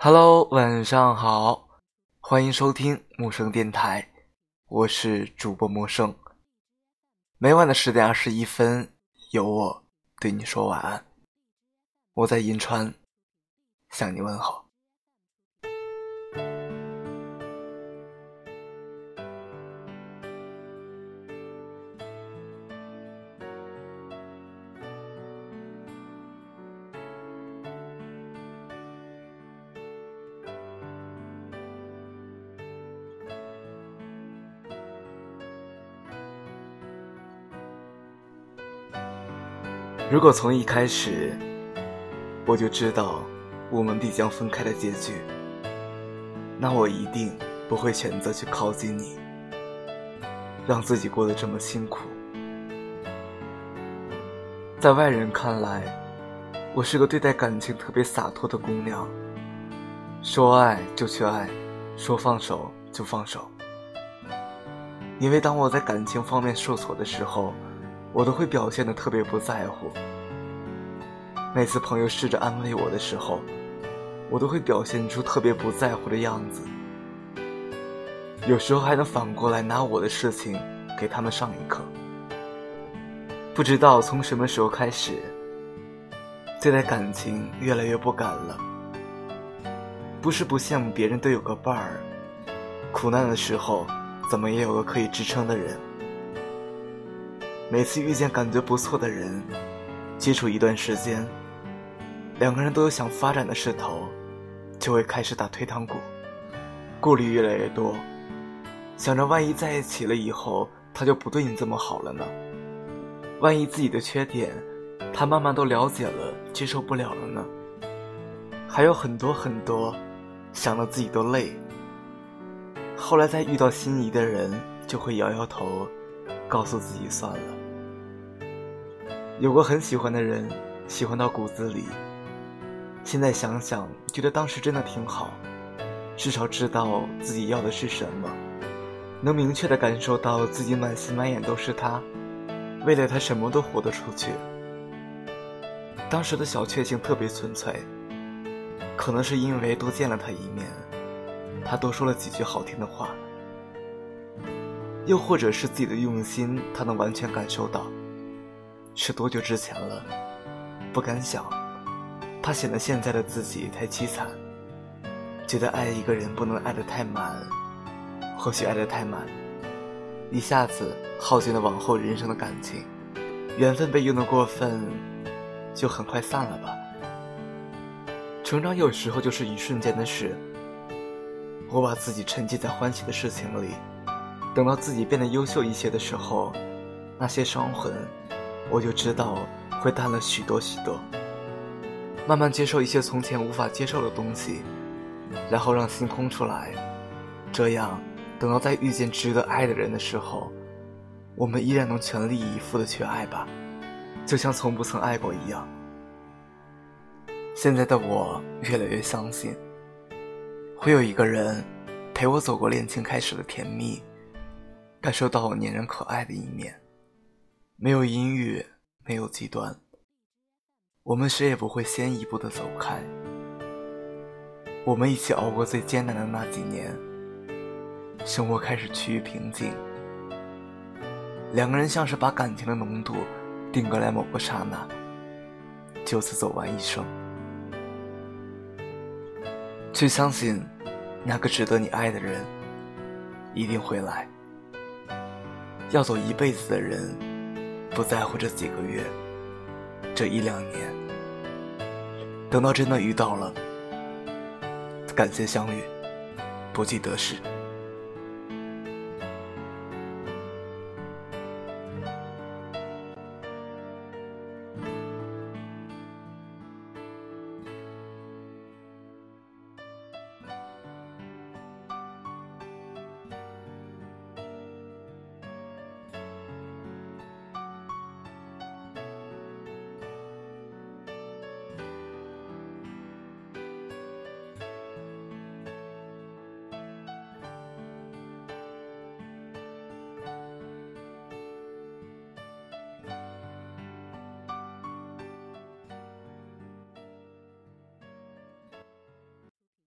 Hello，晚上好，欢迎收听陌生电台，我是主播陌生。每晚的十点二十一分，有我对你说晚安。我在银川向你问好。如果从一开始我就知道我们必将分开的结局，那我一定不会选择去靠近你，让自己过得这么辛苦。在外人看来，我是个对待感情特别洒脱的姑娘，说爱就去爱，说放手就放手。因为当我在感情方面受挫的时候，我都会表现的特别不在乎。每次朋友试着安慰我的时候，我都会表现出特别不在乎的样子。有时候还能反过来拿我的事情给他们上一课。不知道从什么时候开始，对待感情越来越不敢了。不是不羡慕别人都有个伴儿，苦难的时候怎么也有个可以支撑的人。每次遇见感觉不错的人，接触一段时间，两个人都有想发展的势头，就会开始打退堂鼓，顾虑越来越多，想着万一在一起了以后，他就不对你这么好了呢？万一自己的缺点，他慢慢都了解了，接受不了了呢？还有很多很多，想的自己都累。后来再遇到心仪的人，就会摇摇头，告诉自己算了。有过很喜欢的人，喜欢到骨子里。现在想想，觉得当时真的挺好，至少知道自己要的是什么，能明确的感受到自己满心满眼都是他，为了他什么都活得出去。当时的小确幸特别纯粹，可能是因为多见了他一面，他多说了几句好听的话，又或者是自己的用心，他能完全感受到。是多久之前了？不敢想，怕显得现在的自己太凄惨。觉得爱一个人不能爱得太满，或许爱得太满，一下子耗尽了往后人生的感情，缘分被用得过分，就很快散了吧。成长有时候就是一瞬间的事。我把自己沉浸在欢喜的事情里，等到自己变得优秀一些的时候，那些伤痕。我就知道会淡了许多许多。慢慢接受一些从前无法接受的东西，然后让心空出来。这样，等到再遇见值得爱的人的时候，我们依然能全力以赴的去爱吧，就像从不曾爱过一样。现在的我越来越相信，会有一个人陪我走过恋情开始的甜蜜，感受到我黏人可爱的一面。没有阴郁，没有极端，我们谁也不会先一步的走开。我们一起熬过最艰难的那几年，生活开始趋于平静。两个人像是把感情的浓度定格在某个刹那，就此走完一生。去相信，那个值得你爱的人一定会来。要走一辈子的人。不在乎这几个月，这一两年，等到真的遇到了，感谢相遇，不计得失。